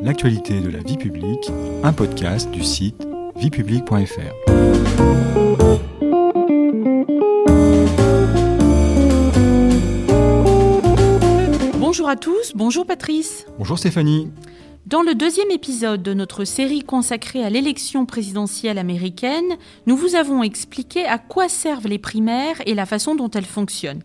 l'actualité de la vie publique, un podcast du site viepublique.fr. Bonjour à tous, bonjour Patrice. Bonjour Stéphanie. Dans le deuxième épisode de notre série consacrée à l'élection présidentielle américaine, nous vous avons expliqué à quoi servent les primaires et la façon dont elles fonctionnent.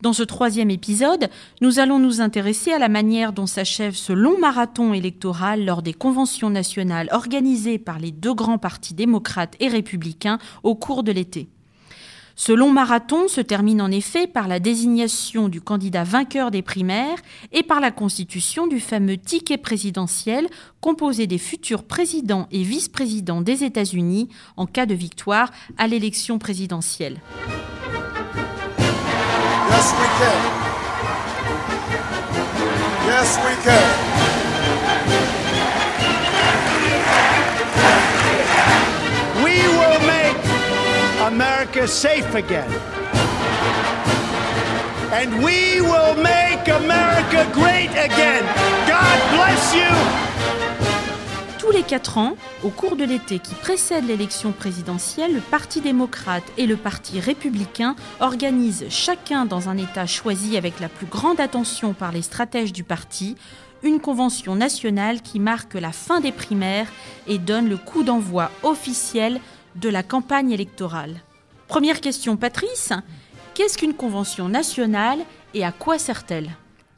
Dans ce troisième épisode, nous allons nous intéresser à la manière dont s'achève ce long marathon électoral lors des conventions nationales organisées par les deux grands partis démocrates et républicains au cours de l'été. Ce long marathon se termine en effet par la désignation du candidat vainqueur des primaires et par la constitution du fameux ticket présidentiel composé des futurs présidents et vice-présidents des États-Unis en cas de victoire à l'élection présidentielle. Yes, we can. Yes, we can. We will make America safe again. And we will make America great again. God bless you. Tous les quatre ans, au cours de l'été qui précède l'élection présidentielle, le Parti démocrate et le Parti républicain organisent chacun dans un État choisi avec la plus grande attention par les stratèges du parti une convention nationale qui marque la fin des primaires et donne le coup d'envoi officiel de la campagne électorale. Première question, Patrice, qu'est-ce qu'une convention nationale et à quoi sert-elle?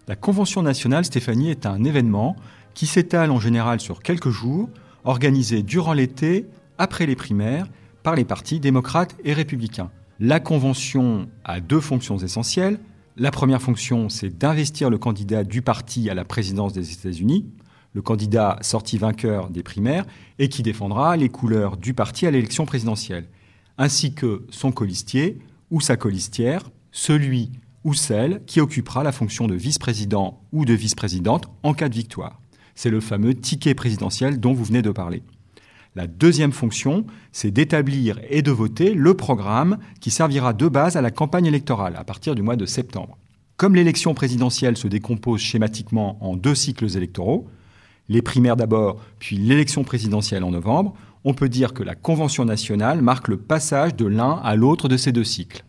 La Convention nationale, Stéphanie, est un événement qui s'étale en général sur quelques jours, organisé durant l'été, après les primaires, par les partis démocrates et républicains. La Convention a deux fonctions essentielles. La première fonction, c'est d'investir le candidat du parti à la présidence des États-Unis, le candidat sorti vainqueur des primaires, et qui défendra les couleurs du parti à l'élection présidentielle, ainsi que son colistier ou sa colistière, celui ou celle qui occupera la fonction de vice-président ou de vice-présidente en cas de victoire. C'est le fameux ticket présidentiel dont vous venez de parler. La deuxième fonction, c'est d'établir et de voter le programme qui servira de base à la campagne électorale à partir du mois de septembre. Comme l'élection présidentielle se décompose schématiquement en deux cycles électoraux, les primaires d'abord, puis l'élection présidentielle en novembre, on peut dire que la Convention nationale marque le passage de l'un à l'autre de ces deux cycles.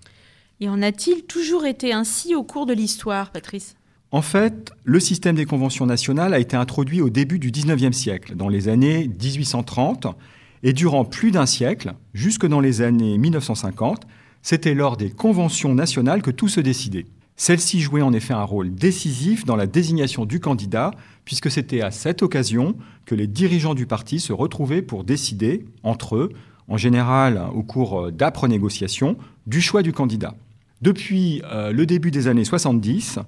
Et en a-t-il toujours été ainsi au cours de l'histoire, Patrice? En fait, le système des conventions nationales a été introduit au début du XIXe siècle, dans les années 1830, et durant plus d'un siècle, jusque dans les années 1950, c'était lors des conventions nationales que tout se décidait. Celles-ci jouaient en effet un rôle décisif dans la désignation du candidat, puisque c'était à cette occasion que les dirigeants du parti se retrouvaient pour décider, entre eux, en général au cours d'âpres négociations, du choix du candidat. Depuis euh, le début des années 70,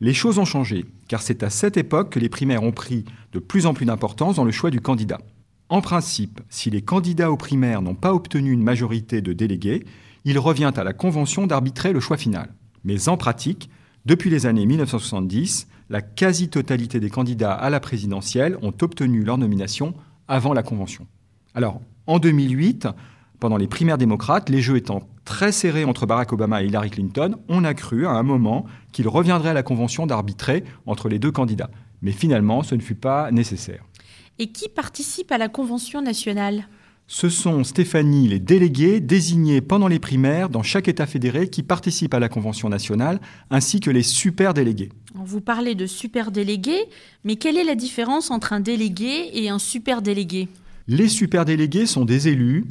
les choses ont changé, car c'est à cette époque que les primaires ont pris de plus en plus d'importance dans le choix du candidat. En principe, si les candidats aux primaires n'ont pas obtenu une majorité de délégués, il revient à la Convention d'arbitrer le choix final. Mais en pratique, depuis les années 1970, la quasi-totalité des candidats à la présidentielle ont obtenu leur nomination avant la Convention. Alors, en 2008, pendant les primaires démocrates, les jeux étant très serrés entre Barack Obama et Hillary Clinton, on a cru à un moment qu'il reviendrait à la Convention d'arbitrer entre les deux candidats. Mais finalement, ce ne fut pas nécessaire. Et qui participe à la Convention nationale? Ce sont, Stéphanie, les délégués désignés pendant les primaires dans chaque État fédéré qui participent à la Convention nationale, ainsi que les super-délégués. Vous parlez de super-délégués, mais quelle est la différence entre un délégué et un super-délégué? Les super-délégués sont des élus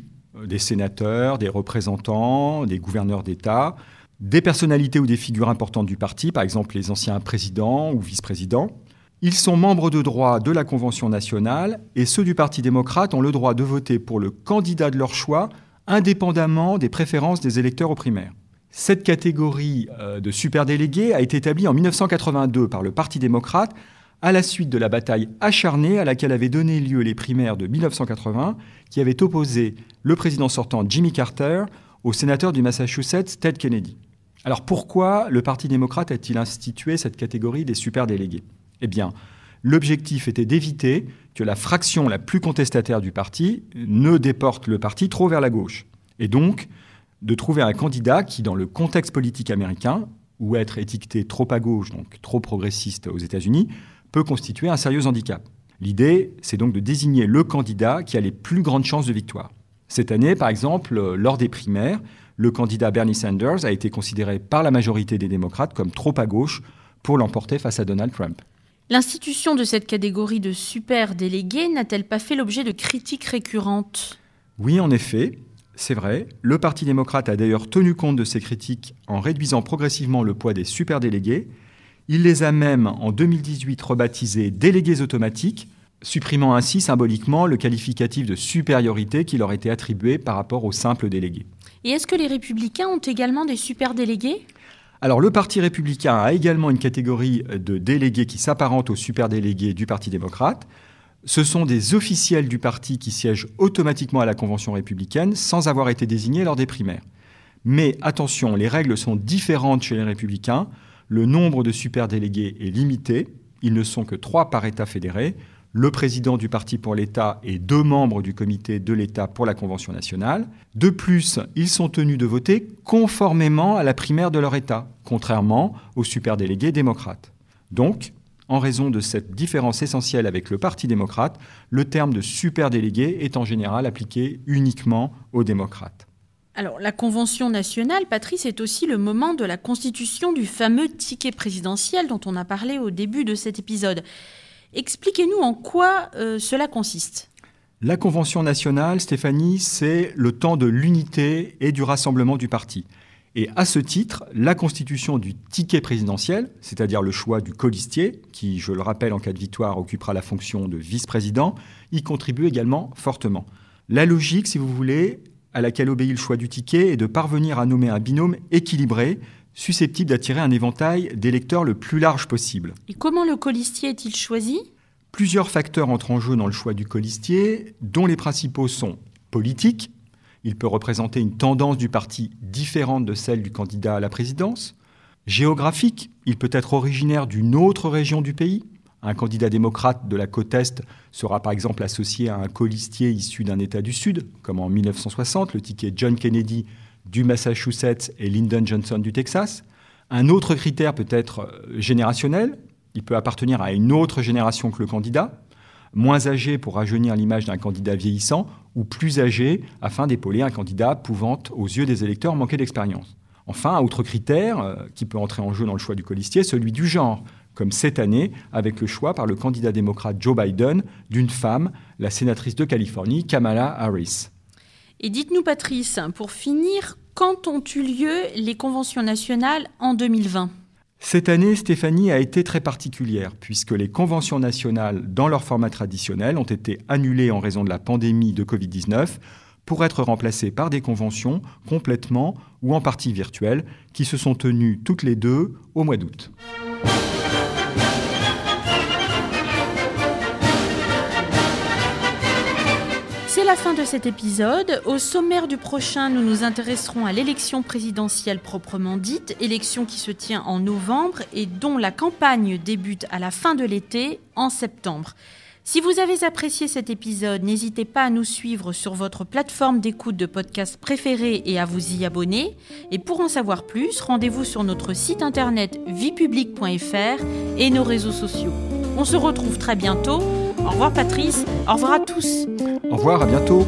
des sénateurs, des représentants, des gouverneurs d'État, des personnalités ou des figures importantes du parti, par exemple les anciens présidents ou vice-présidents. Ils sont membres de droit de la Convention nationale et ceux du Parti démocrate ont le droit de voter pour le candidat de leur choix indépendamment des préférences des électeurs aux primaires. Cette catégorie euh, de superdélégués a été établie en 1982 par le Parti démocrate à la suite de la bataille acharnée à laquelle avaient donné lieu les primaires de 1980, qui avaient opposé le président sortant Jimmy Carter au sénateur du Massachusetts Ted Kennedy. Alors pourquoi le Parti démocrate a-t-il institué cette catégorie des superdélégués? Eh bien, l'objectif était d'éviter que la fraction la plus contestataire du parti ne déporte le parti trop vers la gauche, et donc de trouver un candidat qui, dans le contexte politique américain, où être étiqueté trop à gauche, donc trop progressiste aux États-Unis, peut constituer un sérieux handicap. L'idée, c'est donc de désigner le candidat qui a les plus grandes chances de victoire. Cette année, par exemple, lors des primaires, le candidat Bernie Sanders a été considéré par la majorité des démocrates comme trop à gauche pour l'emporter face à Donald Trump. L'institution de cette catégorie de super délégués n'a-t-elle pas fait l'objet de critiques récurrentes? Oui, en effet, c'est vrai. Le Parti démocrate a d'ailleurs tenu compte de ces critiques en réduisant progressivement le poids des super délégués. Il les a même, en 2018, rebaptisés délégués automatiques, supprimant ainsi symboliquement le qualificatif de supériorité qui leur était attribué par rapport aux simples délégués. Et est-ce que les républicains ont également des super délégués alors le Parti républicain a également une catégorie de délégués qui s'apparentent aux superdélégués du Parti démocrate. Ce sont des officiels du parti qui siègent automatiquement à la Convention républicaine sans avoir été désignés lors des primaires. Mais attention, les règles sont différentes chez les républicains. Le nombre de superdélégués est limité. Ils ne sont que trois par État fédéré le président du parti pour l'État et deux membres du comité de l'État pour la Convention nationale. De plus, ils sont tenus de voter conformément à la primaire de leur État, contrairement aux superdélégués démocrates. Donc, en raison de cette différence essentielle avec le Parti démocrate, le terme de superdélégué est en général appliqué uniquement aux démocrates. Alors, la Convention nationale, Patrice, est aussi le moment de la constitution du fameux ticket présidentiel dont on a parlé au début de cet épisode. Expliquez-nous en quoi euh, cela consiste. La Convention nationale, Stéphanie, c'est le temps de l'unité et du rassemblement du parti. Et à ce titre, la constitution du ticket présidentiel, c'est-à-dire le choix du colistier, qui, je le rappelle, en cas de victoire, occupera la fonction de vice-président, y contribue également fortement. La logique, si vous voulez, à laquelle obéit le choix du ticket est de parvenir à nommer un binôme équilibré susceptible d'attirer un éventail d'électeurs le plus large possible. Et comment le colistier est-il choisi? Plusieurs facteurs entrent en jeu dans le choix du colistier, dont les principaux sont politiques. Il peut représenter une tendance du parti différente de celle du candidat à la présidence. Géographique, il peut être originaire d'une autre région du pays. Un candidat démocrate de la côte Est sera par exemple associé à un colistier issu d'un État du Sud, comme en 1960, le ticket John Kennedy du Massachusetts et Lyndon Johnson du Texas. Un autre critère peut être euh, générationnel. Il peut appartenir à une autre génération que le candidat, moins âgé pour rajeunir l'image d'un candidat vieillissant, ou plus âgé afin d'épauler un candidat pouvant, aux yeux des électeurs, manquer d'expérience. Enfin, un autre critère euh, qui peut entrer en jeu dans le choix du colistier, celui du genre, comme cette année avec le choix par le candidat démocrate Joe Biden d'une femme, la sénatrice de Californie, Kamala Harris. Et dites-nous, Patrice, pour finir, quand ont eu lieu les conventions nationales en 2020 cette année, Stéphanie a été très particulière puisque les conventions nationales, dans leur format traditionnel, ont été annulées en raison de la pandémie de Covid-19 pour être remplacées par des conventions complètement ou en partie virtuelles qui se sont tenues toutes les deux au mois d'août. La fin de cet épisode. Au sommaire du prochain, nous nous intéresserons à l'élection présidentielle proprement dite, élection qui se tient en novembre et dont la campagne débute à la fin de l'été, en septembre. Si vous avez apprécié cet épisode, n'hésitez pas à nous suivre sur votre plateforme d'écoute de podcast préférée et à vous y abonner. Et pour en savoir plus, rendez-vous sur notre site internet viepublic.fr et nos réseaux sociaux. On se retrouve très bientôt. Au revoir Patrice, au revoir à tous. Au revoir, à bientôt.